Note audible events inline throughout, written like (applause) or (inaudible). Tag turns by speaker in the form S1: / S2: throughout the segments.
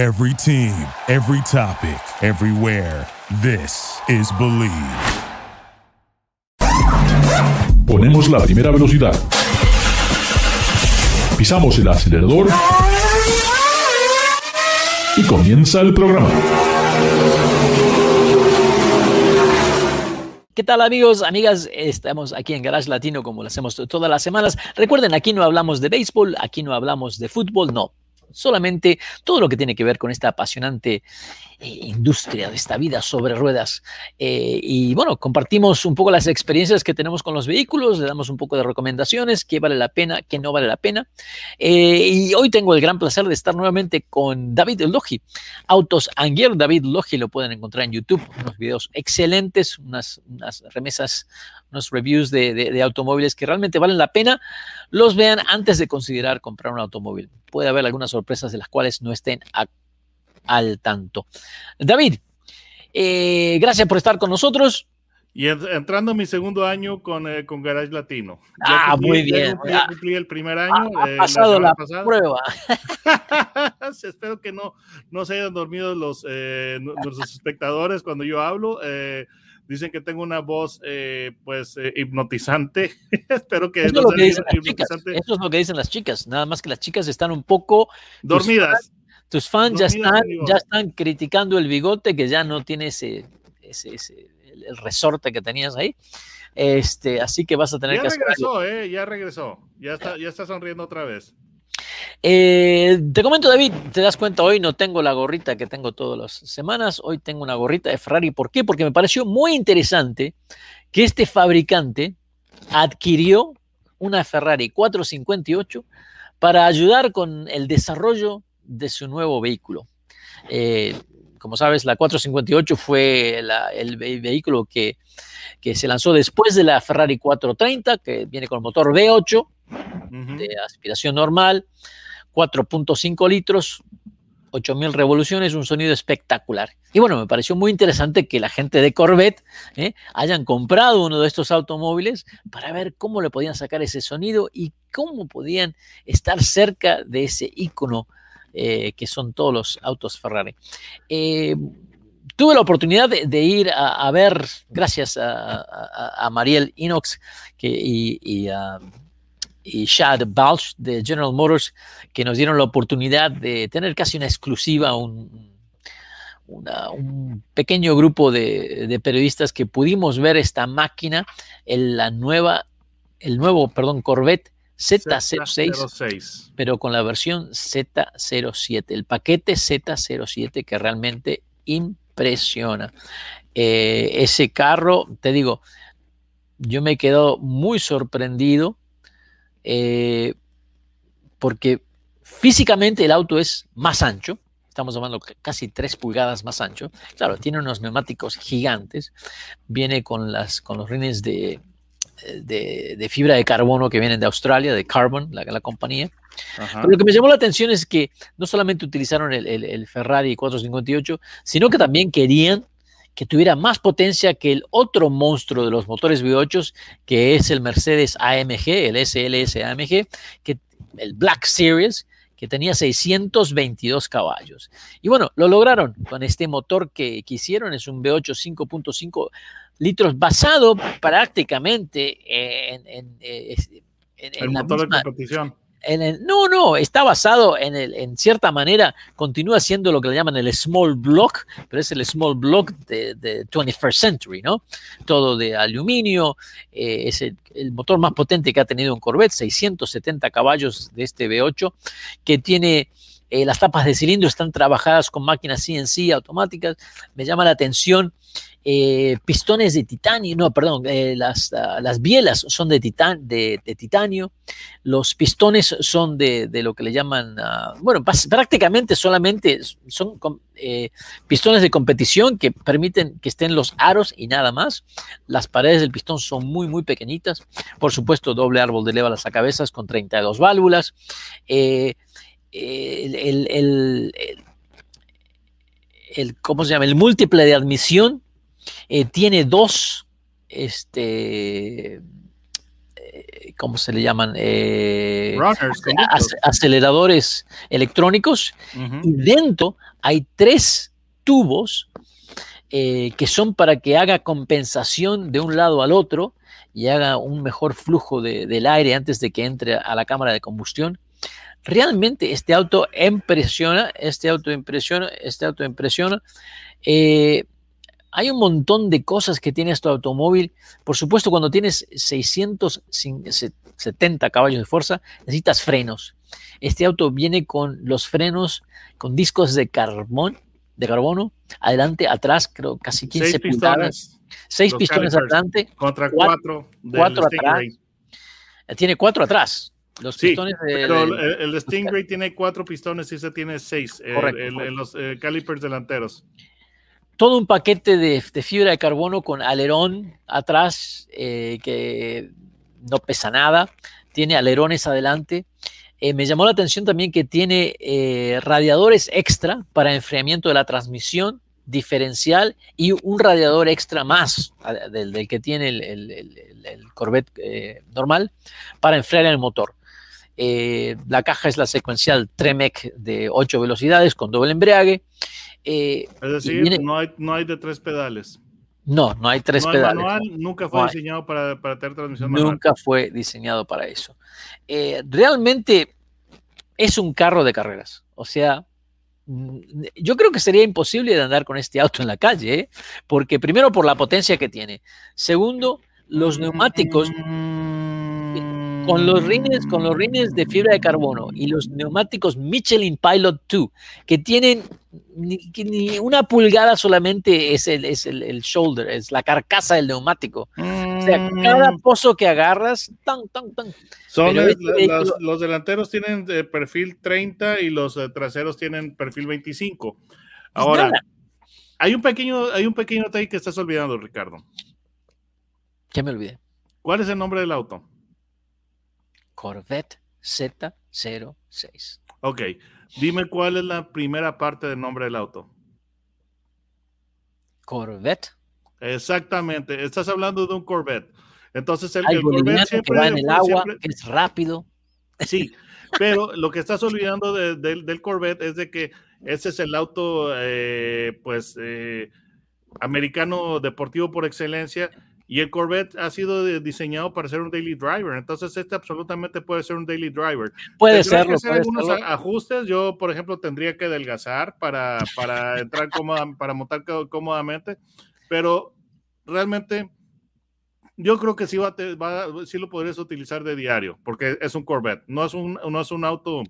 S1: Every team, every topic, everywhere. This is Believe.
S2: Ponemos la primera velocidad. Pisamos el acelerador. Y comienza el programa.
S3: ¿Qué tal amigos, amigas? Estamos aquí en Garage Latino como lo hacemos todas las semanas. Recuerden, aquí no hablamos de béisbol, aquí no hablamos de fútbol, no solamente todo lo que tiene que ver con esta apasionante eh, industria de esta vida sobre ruedas. Eh, y bueno, compartimos un poco las experiencias que tenemos con los vehículos, le damos un poco de recomendaciones, qué vale la pena, qué no vale la pena. Eh, y hoy tengo el gran placer de estar nuevamente con David Logi, Autos Anguier. David Logi lo pueden encontrar en YouTube, unos videos excelentes, unas, unas remesas unos reviews de, automóviles que realmente valen la pena, los vean antes de considerar comprar un automóvil. Puede haber algunas sorpresas de las cuales no estén al tanto. David, eh, gracias por estar con nosotros.
S4: Y entrando en mi segundo año con, eh, con Garage Latino.
S3: ah, muy bien.
S4: Ya cumplí, el primer año.
S3: Ha, pasado la, prueba. (laughs) (laughs)
S4: Espero que no, no se hayan dormido los, eh, nuestros espectadores cuando yo hablo. Dicen que tengo una voz, eh, pues, eh, hipnotizante. (laughs) Espero que
S3: eso, no es Eso es lo que dicen las chicas. Nada más que las chicas están un poco
S4: dormidas.
S3: Tus fans, ya, están, ya están criticando el bigote que ya no tiene ese, ese, el resorte que tenías ahí. Este, así que vas a tener
S4: ya
S3: que
S4: regresó, eh, ya regresó, ya está, ya está sonriendo otra vez.
S3: Eh, te comento, David, te das cuenta, hoy no tengo la gorrita que tengo todas las semanas, hoy tengo una gorrita de Ferrari. ¿Por qué? Porque me pareció muy interesante que este fabricante adquirió una Ferrari 458 para ayudar con el desarrollo de su nuevo vehículo. Eh, como sabes, la 458 fue el vehículo que, que, se lanzó después de la Ferrari 430, que viene con motor V8 de aspiración normal, 4.5 litros, 8000 revoluciones, un sonido espectacular. Y bueno, me pareció muy interesante que la gente de Corvette ¿eh? hayan comprado uno de estos automóviles para ver cómo le podían sacar ese sonido y cómo podían estar cerca de ese icono eh, que son todos los autos Ferrari. Eh, tuve la oportunidad de, ir a, ver, gracias a, Mariel Inox que, y, a y Chad Balch de General Motors, que nos dieron la oportunidad de tener casi una exclusiva, un, un pequeño grupo de, periodistas que pudimos ver esta máquina, en la nueva, el nuevo, perdón, Corvette Z06, pero con la versión Z07, el paquete Z07 que realmente impresiona. Eh, ese carro, te digo, yo me he quedado muy sorprendido eh, porque físicamente el auto es más ancho, estamos hablando casi 3 pulgadas más ancho. Claro, tiene unos neumáticos gigantes, viene con, las, con los rines de, de, fibra de carbono que vienen de Australia, de Carbon, la, la compañía. Pero lo que me llamó la atención es que no solamente utilizaron el, el, Ferrari 458, sino que también querían que tuviera más potencia que el otro monstruo de los motores V8, que es el Mercedes AMG, el SLS AMG, que, el Black Series, que tenía 622 caballos. Y bueno, lo lograron con este motor que, quisieron, es un V8 5.5 litros basado prácticamente en, en,
S4: el motor de competición
S3: no, no, está basado en, el, en cierta manera, continúa siendo lo que le llaman el small block, pero es el small block de, 21st century, ¿no? Todo de aluminio, eh, es el, motor más potente que ha tenido un Corvette, 670 caballos de este V8, que tiene eh, las tapas de cilindro están trabajadas con máquinas CNC automáticas. Me llama la atención eh, pistones de titanio, no, perdón, eh, las, ah, las, bielas son de, titanio, los pistones son de, lo que le llaman, ah, bueno, prácticamente solamente son pistones de competición que permiten que estén los aros y nada más. Las paredes del pistón son muy, muy pequeñitas. Por supuesto, doble árbol de leva las cabezas con 32 válvulas. El, el, ¿cómo se llama? El múltiple de admisión eh, tiene dos este, eh, ¿cómo se le llaman? Eh,
S4: Runners,
S3: aceleradores electrónicos y dentro hay tres tubos eh, que son para que haga compensación de un lado al otro y haga un mejor flujo de- del aire antes de que entre a la cámara de combustión. Realmente este auto impresiona, este auto impresiona, este auto impresiona. Eh, hay un montón de cosas que tiene este automóvil. Por supuesto, cuando tienes 670 caballos de fuerza, necesitas frenos. Este auto viene con los frenos con discos de carbón, de carbono, adelante, atrás, creo casi 15
S4: Seis
S3: pulgadas,
S4: pistones
S3: seis pistones adelante,
S4: contra
S3: Cuatro-
S4: cuatro,
S3: atrás. tiene cuatro atrás. Los
S4: Sí,
S3: pistones de,
S4: Pero el, el (laughs) Stingray tiene cuatro pistones y ese tiene seis.
S3: Correcto,
S4: el-
S3: correcto.
S4: los eh, calipers delanteros.
S3: todo un paquete de, de fibra de carbono con alerón atrás eh, que no pesa nada, tiene alerones adelante. Eh, me llamó la atención también que tiene radiadores extra para enfriamiento de la transmisión diferencial y un radiador extra más del, del que tiene el, el- el- el- el Corvette eh, normal para enfriar el motor. Eh, la caja es la secuencial Tremec de 8 velocidades con doble embrague. Eh,
S4: Es decir,
S3: viene-
S4: no, hay, no hay de tres pedales.
S3: no, no hay tres
S4: no
S3: pedales.
S4: manual, nunca fue
S3: No
S4: diseñado para, para tener transmisión manual.
S3: Nunca fue diseñado para eso. Eh, realmente es un carro de carreras. O sea, mm, yo creo que sería imposible de andar con este auto en la calle, ¿eh? porque primero por la potencia que tiene. Segundo, los neumáticos con los rines, con los rines de fibra de carbono y los neumáticos Michelin Pilot 2, que tienen ni, una pulgada solamente es, el, es el, el shoulder, es la carcasa del neumático. O sea, cada pozo que agarras, tan, tan, tan.
S4: Son
S3: este vehículo-
S4: los delanteros tienen de perfil 30 y los eh, traseros tienen perfil 25. Ahora,
S3: nada.
S4: hay un pequeño, hay un pequeño detalle que estás olvidando, Ricardo.
S3: Ya me olvidé.
S4: ¿Cuál es el nombre del auto?
S3: Corvette Z06.
S4: Ok, dime cuál es la primera parte del nombre del auto.
S3: Corvette.
S4: Exactamente, estás hablando de un Corvette. Entonces, el, Corvette
S3: liviano que
S4: siempre,
S3: va en el agua,
S4: siempre-
S3: es rápido.
S4: Sí, pero (laughs) lo que estás olvidando de- del- del Corvette es de que ese es el auto, eh, pues, eh, americano deportivo por excelencia y el Corvette ha sido diseñado para ser un daily driver. Entonces, este absolutamente puede ser un daily driver.
S3: Puede
S4: Tendrá que
S3: serlo,
S4: hacer
S3: puede
S4: algunos
S3: serlo.
S4: ajustes. Yo, por ejemplo, tendría que adelgazar para, para entrar cómoda, para montar có- cómodamente, pero realmente yo creo que sí, va, va- sí lo podrías utilizar de diario, porque es un Corvette, no es un, no es un auto.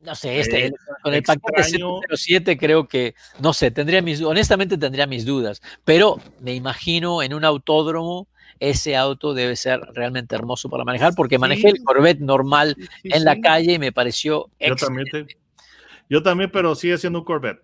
S3: No sé, este,
S4: Eh,
S3: con el paquete
S4: extraño.
S3: 707 creo que, no sé, tendría mis, honestamente tendría mis dudas, pero me imagino en un autódromo ese auto debe ser realmente hermoso para manejar porque manejé el
S4: Sí.
S3: Corvette normal
S4: Sí, sí,
S3: en la
S4: sí.
S3: calle y me pareció
S4: Yo también, te- yo también, pero sigue siendo un Corvette.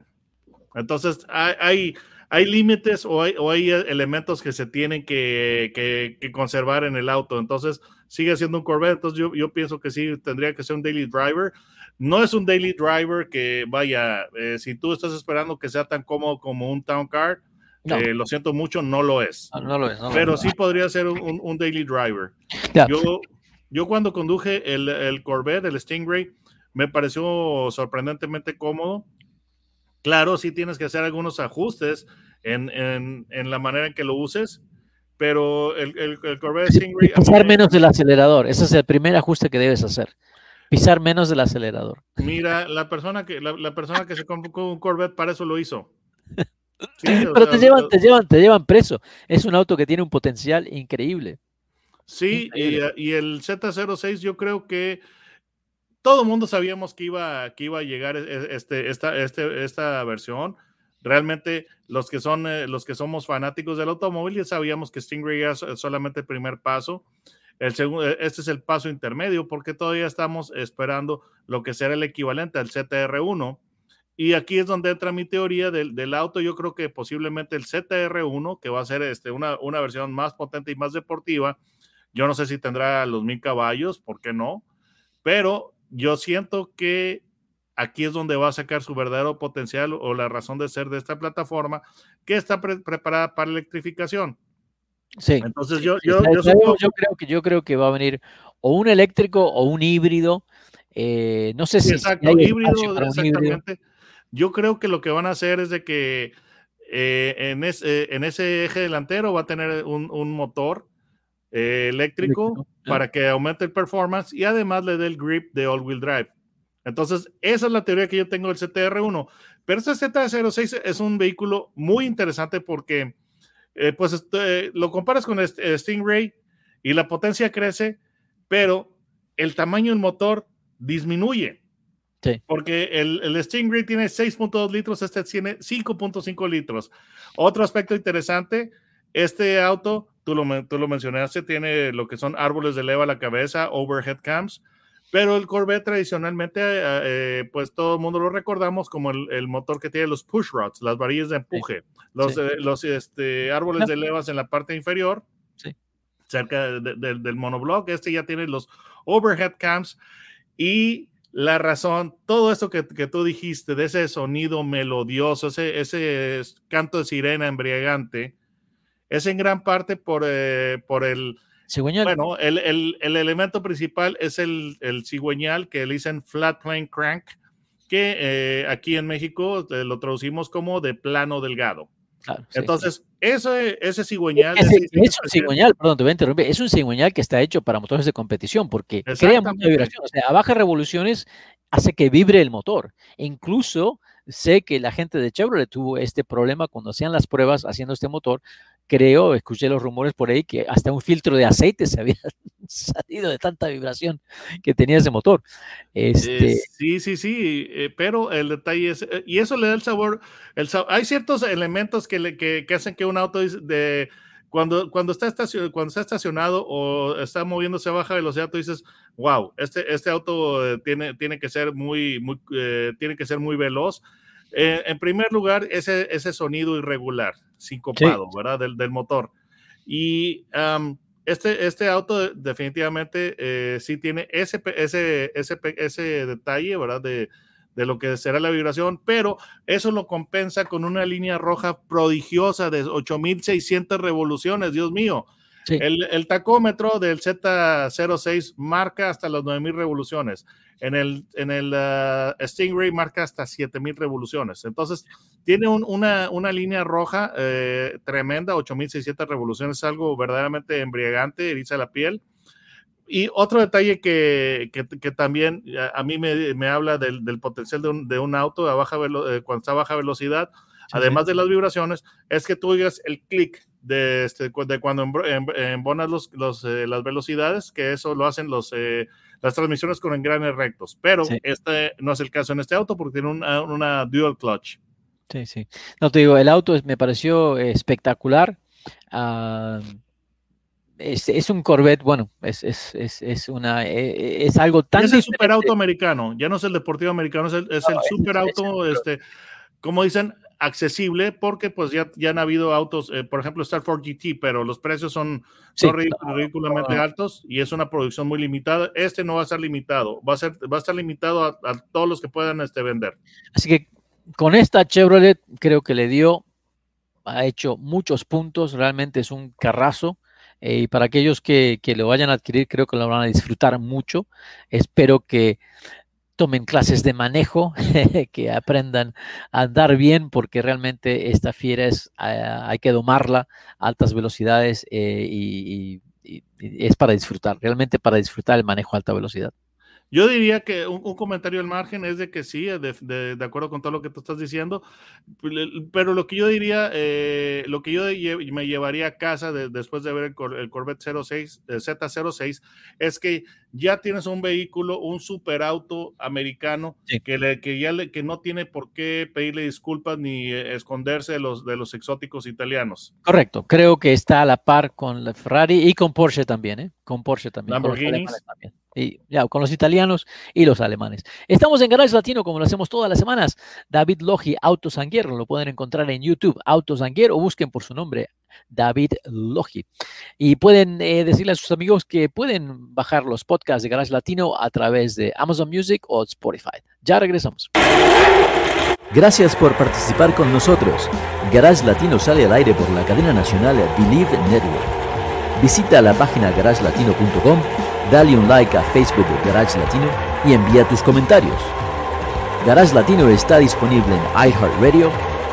S4: Entonces, hay, hay, hay límites o hay, o hay elementos que se tienen que, que- que conservar en el auto. Entonces, sigue siendo un Corvette. Entonces, yo, yo pienso que sí, tendría que ser un daily driver. No es un daily driver que vaya, eh, si tú estás esperando que sea tan cómodo como un Town Car,
S3: No,
S4: eh, lo siento mucho, no lo es.
S3: no, no lo es.
S4: Pero sí podría ser un, daily driver. Yo, yo cuando conduje el, el Corvette, el Stingray, me pareció sorprendentemente cómodo. Claro, sí tienes que hacer algunos ajustes en, en- en la manera en que lo uses, pero el, el- el Corvette Stingray... me-
S3: menos del acelerador, ese es el primer ajuste que debes hacer. Pisar menos del acelerador.
S4: Mira, la persona que, la, la persona que se compró un Corvette para eso lo hizo. Sí, (laughs)
S3: Pero
S4: sea,
S3: te llevan, te llevan, te llevan preso. Es un auto que tiene un potencial increíble.
S4: Sí, y,
S3: Increíble.
S4: y el Z06 yo creo que todo el mundo sabíamos que iba, que iba a llegar e- e- este, esta, este, esta versión. Realmente los que, son, eh, los que somos fanáticos del automóvil ya sabíamos que Stingray era so- solamente el primer paso. Segundo, este es el paso intermedio porque todavía estamos esperando lo que será el equivalente al ZR1. Y aquí es donde entra mi teoría del, del auto. Yo creo que posiblemente el ZR1, que va a ser este, una, una versión más potente y más deportiva, yo no sé si tendrá los mil caballos, ¿por qué no? Pero yo siento que aquí es donde va a sacar su verdadero potencial o la razón de ser de esta plataforma que está pre- preparada para electrificación.
S3: Sí.
S4: Entonces yo, yo, yo
S3: está-
S4: supongo-
S3: yo creo que yo creo que va a venir o un eléctrico o un híbrido. eh, no sé
S4: Sí,
S3: si
S4: exacto,
S3: hay
S4: híbrido, exactamente. Yo creo que lo que van a hacer es de que eh, en, ese, en ese eje delantero va a tener un, un motor eh, eléctrico
S3: Eléctrico,
S4: para que aumente el performance y además le dé el grip de all-wheel drive. Entonces, esa es la teoría que yo tengo del CTR1. Pero este Z06 es un vehículo muy interesante porque, eh, pues, este, lo comparas con el St- Stingray y la potencia crece, pero el tamaño del motor disminuye.
S3: Sí.
S4: Porque el, el Stingray tiene 6.2 litros, este tiene 5.5 litros. Otro aspecto interesante, este auto, tú lo, tú lo mencionaste, tiene lo que son árboles de leva a la cabeza, overhead cams, pero el Corvette tradicionalmente, eh, eh, pues todo el mundo lo recordamos como el, el motor que tiene los push rods, las varillas de empuje, los,
S3: sí.
S4: eh, los este, árboles de levas en la parte inferior,
S3: Sí.
S4: cerca de- de- del monoblock. Este ya tiene los overhead cams y la razón, todo esto que, que tú dijiste de ese sonido melodioso, ese, ese canto de sirena embriagante, es en gran parte por, eh, por el,
S3: Cigüeñal.
S4: bueno, el, el- el elemento principal es el, el cigüeñal que le dicen flat plane crank, que eh, aquí en México eh, lo traducimos como de plano delgado.
S3: claro, sí, sí.
S4: Entonces, ese, ese cigüeñal...
S3: Es
S4: diseño
S3: un cigüeñal, perdón, te voy a interrumpir, es un cigüeñal que está hecho para motores de competición porque crea mucha vibración, o sea, a bajas revoluciones hace que vibre el motor. E incluso sé que la gente de Chevrolet tuvo este problema cuando hacían las pruebas haciendo este motor. Creo, escuché los rumores por ahí que hasta un filtro de aceite se había (laughs) salido de tanta vibración que tenía ese motor. Este,
S4: Eh, sí, sí, sí, eh, pero el detalle es, eh, y eso le da el sabor, el sa- hay ciertos elementos que, le, que, que hacen que un auto de, cuando, cuando, está estacionado, cuando está estacionado o está moviéndose a baja velocidad, tú dices, wow, este, este auto eh, tiene, tiene que ser muy, muy eh, tiene que ser muy veloz. Eh, en primer lugar, ese, ese sonido irregular, sincopado, ¿verdad? Del, del motor. Y este, este auto definitivamente eh, sí tiene ese, ese, ese, ese detalle, ¿verdad? De, de lo que será la vibración, pero eso lo compensa con una línea roja prodigiosa de 8600 revoluciones, Dios mío.
S3: Sí.
S4: El, el tacómetro del Z06 marca hasta las 9000 revoluciones. En el, en el ah, Stingray marca hasta 7000 revoluciones. Entonces, tiene un- una, una línea roja eh, tremenda, 8600 revoluciones, es algo verdaderamente embriagante, eriza la piel. Y otro detalle que, que, que también a, a mí me, me habla del, del potencial de un, de un auto a baja velo- eh, cuando está a baja velocidad,
S3: Sí,
S4: además
S3: sí.
S4: de las vibraciones, es que tú oigas el clic de, este, de cuando em- embonas los, los, eh, las velocidades, que eso lo hacen los, eh, las transmisiones con engranes rectos. Pero
S3: Sí.
S4: este no es el caso en este auto porque tiene una, una dual clutch.
S3: Sí, sí. No te digo, el auto me pareció espectacular. Ah, es, es un Corvette, bueno, es, es, es, es una, eh, es algo tan
S4: es el superauto americano, ya no es el deportivo americano, es el, es el
S3: No, es-
S4: superauto,
S3: es-
S4: este, como dicen, accesible, porque pues ya, ya han habido autos, eh, por ejemplo, Star Ford GT, pero los precios son,
S3: Sí,
S4: son ridículamente altos y es una producción muy limitada. Este no va a ser limitado, va a, ser, va a estar limitado a, a todos los que puedan este, vender.
S3: Así que con esta Chevrolet creo que le dio, ha hecho muchos puntos, realmente es un carrazo. eh, y para aquellos que, que lo vayan a adquirir, creo que lo van a disfrutar mucho. Espero que tomen clases de manejo, (laughs) que aprendan a andar bien, porque realmente esta fiera es, hay que domarla a altas velocidades eh, y, y- y- es para disfrutar, realmente para disfrutar el manejo a alta velocidad.
S4: Yo diría que un, un comentario al margen es de que sí, de, de- de acuerdo con todo lo que tú estás diciendo, pero lo que yo diría, eh, lo que yo me llevaría a casa de- después de ver el, el Corvette 06, eh, Z06, es que ya tienes un vehículo, un superauto americano
S3: Sí.
S4: que, le, que ya le, que no tiene por qué pedirle disculpas ni eh, esconderse de los, de los exóticos italianos.
S3: Correcto, creo que está a la par con la Ferrari y con Porsche también, ¿eh? Con Porsche también. con
S4: Lamborghinis.
S3: también. Y ya, con los italianos y los alemanes. Estamos en Garage Latino como lo hacemos todas las semanas. David Logi, Autos Anguier, lo pueden encontrar en YouTube, Autos Anguier, o busquen por su nombre, David Logi. Y pueden eh, decirle a sus amigos que pueden bajar los podcasts de Garage Latino a través de Amazon Music o Spotify. Ya regresamos.
S5: Gracias por participar con nosotros. Garage Latino sale al aire por la cadena nacional Believe Network.
S3: Visita la página garagelatino.com, dale un like a Facebook de Garage Latino y envía tus comentarios. Garage Latino está disponible en iHeartRadio,